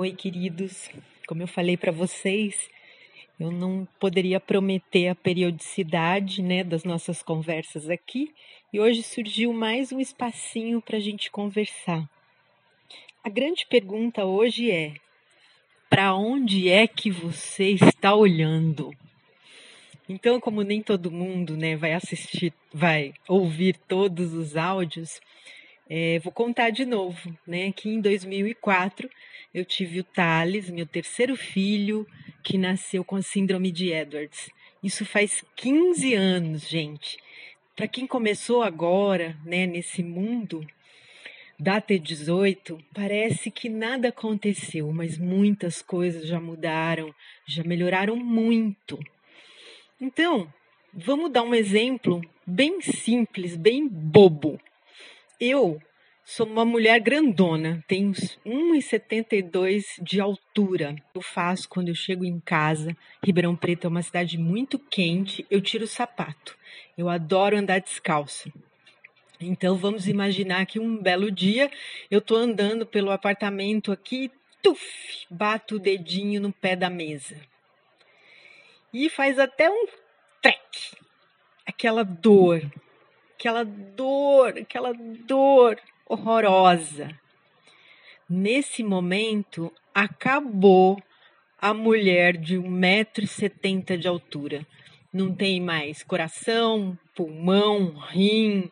Oi, queridos. Como eu falei para vocês, eu não poderia prometer a periodicidade né, das nossas conversas aqui e hoje surgiu mais um espacinho para a gente conversar. A grande pergunta hoje é: para onde é que você está olhando? Então, como nem todo mundo né, vai assistir, vai ouvir todos os áudios, é, vou contar de novo, né? Que em 2004 eu tive o Thales, meu terceiro filho, que nasceu com a síndrome de Edwards. Isso faz 15 anos, gente. Para quem começou agora, né, nesse mundo da T18, parece que nada aconteceu, mas muitas coisas já mudaram, já melhoraram muito. Então, vamos dar um exemplo bem simples, bem bobo. Eu sou uma mulher grandona, tenho 1,72 de altura. Eu faço quando eu chego em casa. Ribeirão Preto é uma cidade muito quente, eu tiro o sapato. Eu adoro andar descalço. Então vamos imaginar que um belo dia eu estou andando pelo apartamento aqui, tuf, bato o dedinho no pé da mesa. E faz até um trek. Aquela dor aquela dor, aquela dor horrorosa. Nesse momento, acabou a mulher de 1,70m de altura. Não tem mais coração, pulmão, rim,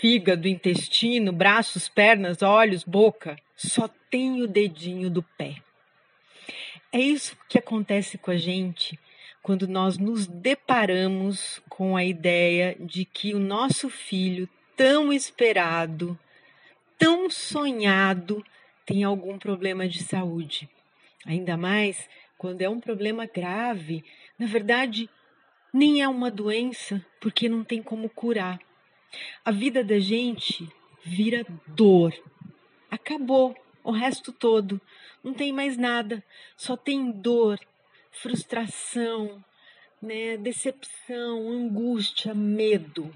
fígado, intestino, braços, pernas, olhos, boca. Só tem o dedinho do pé. É isso que acontece com a gente quando nós nos deparamos com a ideia de que o nosso filho, tão esperado, tão sonhado, tem algum problema de saúde. Ainda mais quando é um problema grave, na verdade, nem é uma doença, porque não tem como curar. A vida da gente vira dor. Acabou o resto todo. Não tem mais nada, só tem dor, frustração, né, decepção, angústia, medo.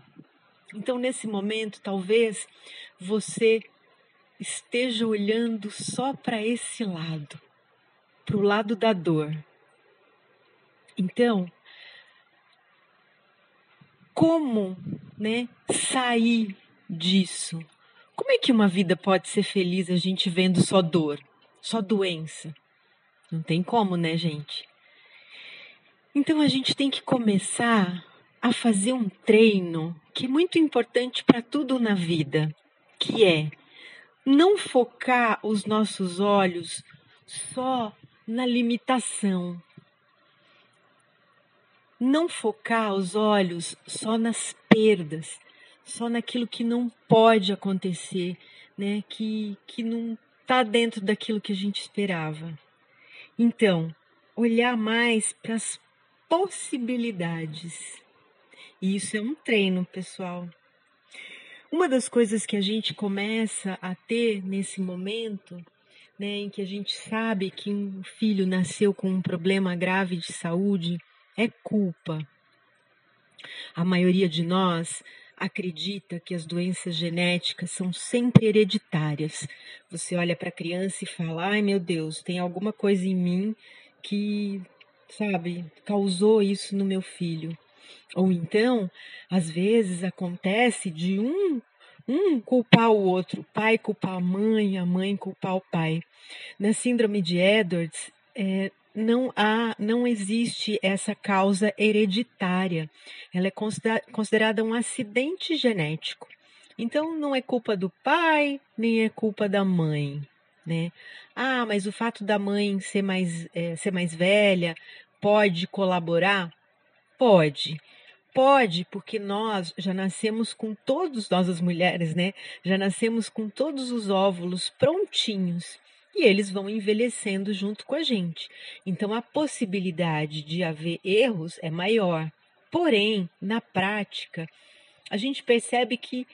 Então, nesse momento, talvez você esteja olhando só para esse lado, para o lado da dor. Então, como né, sair disso? Como é que uma vida pode ser feliz a gente vendo só dor, só doença? Não tem como, né, gente? Então a gente tem que começar a fazer um treino que é muito importante para tudo na vida, que é não focar os nossos olhos só na limitação. Não focar os olhos só nas perdas, só naquilo que não pode acontecer, né? Que, que não está dentro daquilo que a gente esperava. Então, olhar mais para as possibilidades. E isso é um treino, pessoal. Uma das coisas que a gente começa a ter nesse momento, né, em que a gente sabe que um filho nasceu com um problema grave de saúde, é culpa. A maioria de nós acredita que as doenças genéticas são sempre hereditárias. Você olha para a criança e fala: ai meu Deus, tem alguma coisa em mim que sabe, causou isso no meu filho. Ou então, às vezes acontece de um um culpar o outro, o pai culpar a mãe, a mãe culpar o pai. Na síndrome de Edwards, é, não há, não existe essa causa hereditária. Ela é considerada um acidente genético. Então, não é culpa do pai, nem é culpa da mãe né? Ah, mas o fato da mãe ser mais, é, ser mais velha pode colaborar? Pode. Pode, porque nós já nascemos com todos, nós as mulheres, né? Já nascemos com todos os óvulos prontinhos e eles vão envelhecendo junto com a gente. Então a possibilidade de haver erros é maior. Porém, na prática, a gente percebe que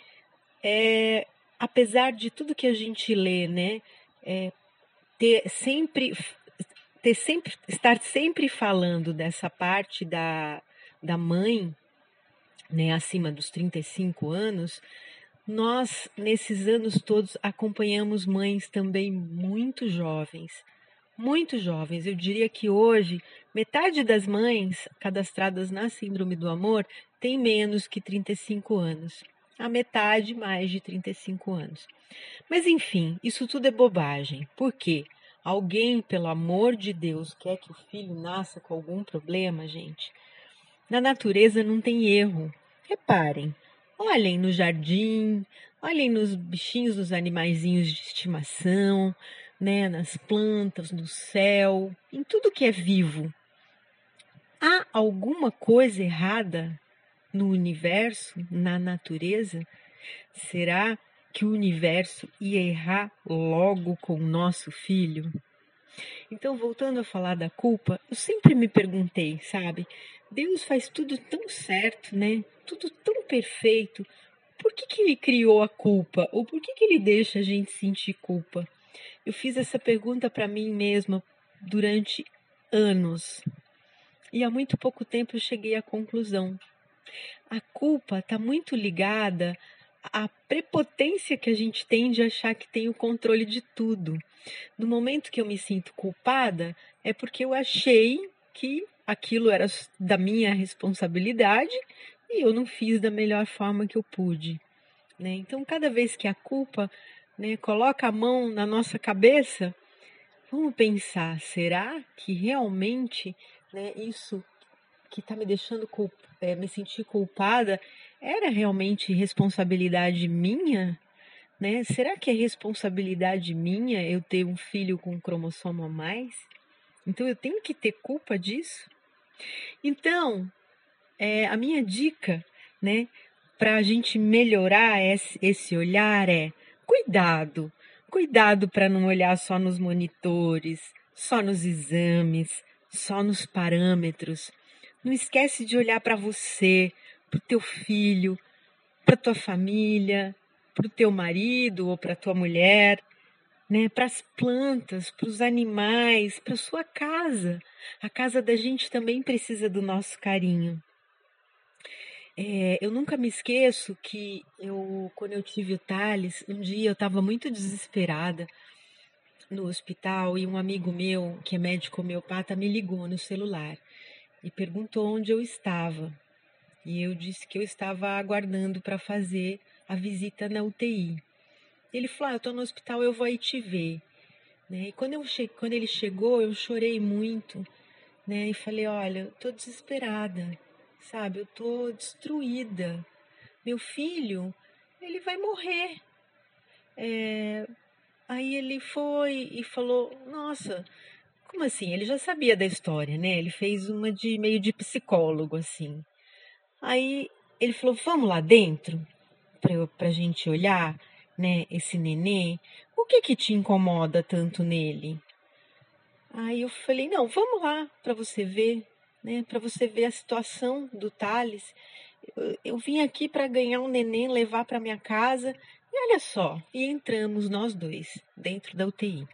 é, apesar de tudo que a gente lê, né, é, ter sempre ter sempre estar sempre falando dessa parte da, da mãe, né, acima dos 35 anos, nós nesses anos todos acompanhamos mães também muito jovens, muito jovens. Eu diria que hoje metade das mães cadastradas na Síndrome do Amor tem menos que 35 anos. A metade mais de 35 anos. Mas enfim, isso tudo é bobagem. Por quê? Alguém, pelo amor de Deus, quer que o filho nasça com algum problema, gente? Na natureza não tem erro. Reparem, olhem no jardim, olhem nos bichinhos, nos animaizinhos de estimação, né, nas plantas, no céu, em tudo que é vivo. Há alguma coisa errada no universo, na natureza? Será que o universo ia errar logo com o nosso filho? Então, voltando a falar da culpa, eu sempre me perguntei, sabe? Deus faz tudo tão certo, né? Tudo tão perfeito. Por que, que ele criou a culpa? Ou por que, que ele deixa a gente sentir culpa? Eu fiz essa pergunta para mim mesma durante anos. E há muito pouco tempo eu cheguei à conclusão. A culpa está muito ligada à prepotência que a gente tem de achar que tem o controle de tudo. No momento que eu me sinto culpada, é porque eu achei que aquilo era da minha responsabilidade e eu não fiz da melhor forma que eu pude. Né? Então, cada vez que a culpa né, coloca a mão na nossa cabeça, vamos pensar: será que realmente né, isso que está me deixando é, me sentir culpada era realmente responsabilidade minha? Né? Será que é responsabilidade minha eu ter um filho com um cromossomo a mais? Então eu tenho que ter culpa disso? Então, é, a minha dica, né, para a gente melhorar esse, esse olhar é cuidado, cuidado para não olhar só nos monitores, só nos exames, só nos parâmetros. Não esquece de olhar para você, para o teu filho, para tua família, para o teu marido ou para tua mulher, né? Para as plantas, para os animais, para sua casa. A casa da gente também precisa do nosso carinho. É, eu nunca me esqueço que eu, quando eu tive o Thales, um dia eu estava muito desesperada no hospital e um amigo meu, que é médico homeopata, me ligou no celular e perguntou onde eu estava. E eu disse que eu estava aguardando para fazer a visita na UTI. Ele falou: ah, Eu estou no hospital, eu vou aí te ver. Né? E quando, eu che... quando ele chegou, eu chorei muito né? e falei: Olha, estou desesperada, sabe? Eu estou destruída. Meu filho, ele vai morrer. É... Aí ele foi e falou: Nossa, como assim? Ele já sabia da história, né? Ele fez uma de meio de psicólogo, assim. Aí ele falou: Vamos lá dentro para a gente olhar né, esse nenê, o que que te incomoda tanto nele? Aí eu falei, não, vamos lá para você ver, né, para você ver a situação do Thales. Eu, eu vim aqui para ganhar um neném, levar para minha casa, e olha só, e entramos nós dois dentro da UTI.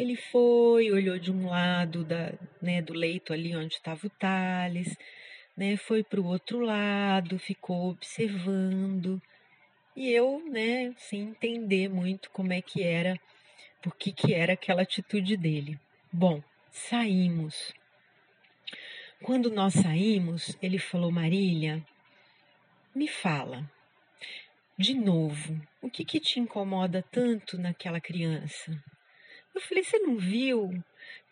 Ele foi, olhou de um lado da, né, do leito ali onde estava o Thales, né, foi para o outro lado, ficou observando. E eu, né, sem entender muito como é que era, por que que era aquela atitude dele. Bom, saímos. Quando nós saímos, ele falou: Marília, me fala, de novo, o que que te incomoda tanto naquela criança? Eu falei: você não viu?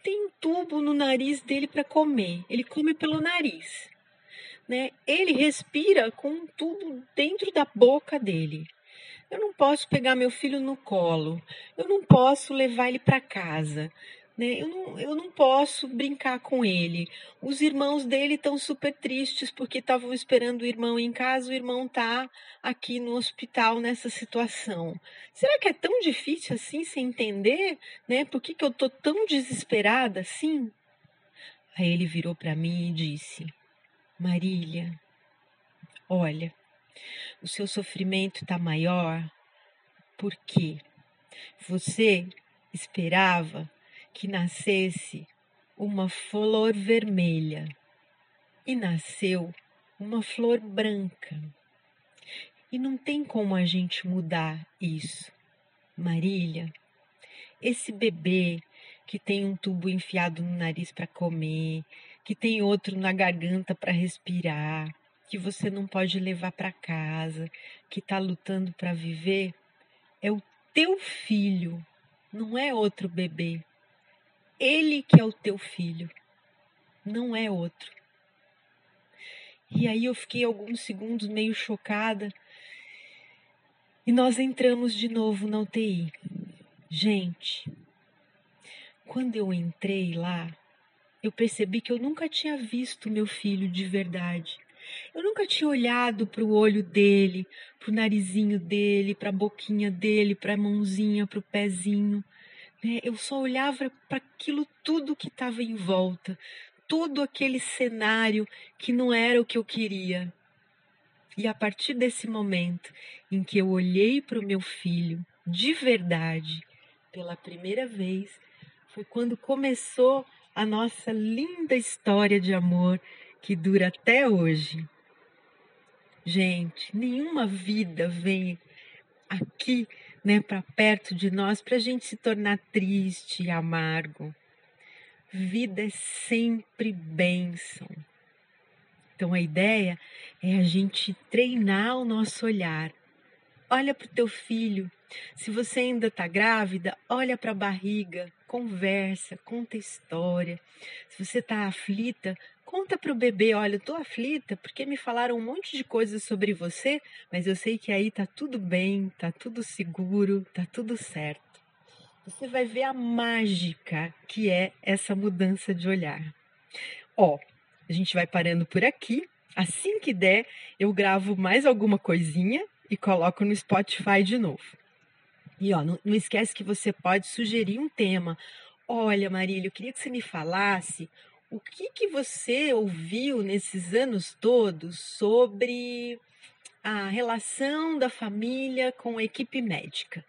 Tem um tubo no nariz dele para comer. Ele come pelo nariz né? Ele respira com um tubo dentro da boca dele. Eu não posso pegar meu filho no colo, eu não posso levar ele para casa, né? Eu não, eu não posso brincar com ele. Os irmãos dele estão super tristes porque estavam esperando o irmão em casa, o irmão está aqui no hospital nessa situação. Será que é tão difícil assim se entender, né? Por que, que eu tô tão desesperada assim? Aí ele virou para mim e disse: Marília, olha, o seu sofrimento está maior porque você esperava que nascesse uma flor vermelha e nasceu uma flor branca. E não tem como a gente mudar isso. Marília, esse bebê que tem um tubo enfiado no nariz para comer, que tem outro na garganta para respirar, que você não pode levar para casa, que está lutando para viver, é o teu filho, não é outro bebê. Ele que é o teu filho, não é outro. E aí eu fiquei alguns segundos meio chocada. E nós entramos de novo na UTI. Gente, quando eu entrei lá, eu percebi que eu nunca tinha visto meu filho de verdade. Eu nunca tinha olhado para o olho dele, para o narizinho dele, para a boquinha dele, para a mãozinha, para o pezinho. Né? Eu só olhava para aquilo tudo que estava em volta, todo aquele cenário que não era o que eu queria. E a partir desse momento em que eu olhei para o meu filho de verdade, pela primeira vez, foi quando começou a nossa linda história de amor que dura até hoje. Gente, nenhuma vida vem aqui, né, para perto de nós para a gente se tornar triste e amargo. Vida é sempre bênção. Então a ideia é a gente treinar o nosso olhar. Olha para o teu filho. Se você ainda está grávida, olha para a barriga, conversa, conta história. Se você está aflita, conta para o bebê, olha, eu tô aflita porque me falaram um monte de coisas sobre você, mas eu sei que aí tá tudo bem, tá tudo seguro, tá tudo certo. Você vai ver a mágica que é essa mudança de olhar. Ó, a gente vai parando por aqui. Assim que der, eu gravo mais alguma coisinha e coloco no Spotify de novo. E ó, não, não esquece que você pode sugerir um tema. Olha, Marília, eu queria que você me falasse o que, que você ouviu nesses anos todos sobre a relação da família com a equipe médica.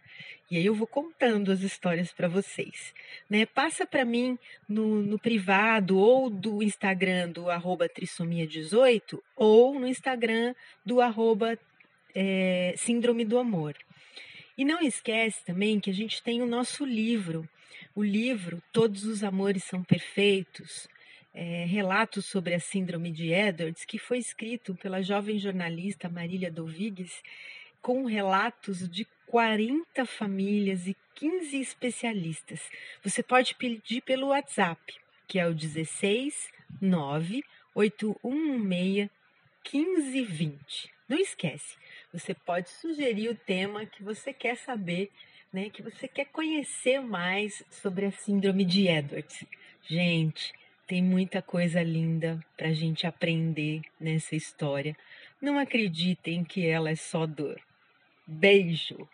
E aí eu vou contando as histórias para vocês. Né? Passa para mim no, no, privado ou do Instagram do arroba trissomia18 ou no Instagram do arroba é, síndrome do amor. E não esquece também que a gente tem o nosso livro, o livro Todos os Amores São Perfeitos, é, relatos sobre a síndrome de Edwards, que foi escrito pela jovem jornalista Marília Dovigues, com relatos de 40 famílias e 15 especialistas. Você pode pedir pelo WhatsApp, que é o 16 9 8116 1520. Não esquece, você pode sugerir o tema que você quer saber, né, que você quer conhecer mais sobre a síndrome de Edwards. Gente, tem muita coisa linda para a gente aprender nessa história. Não acreditem que ela é só dor. Beijo!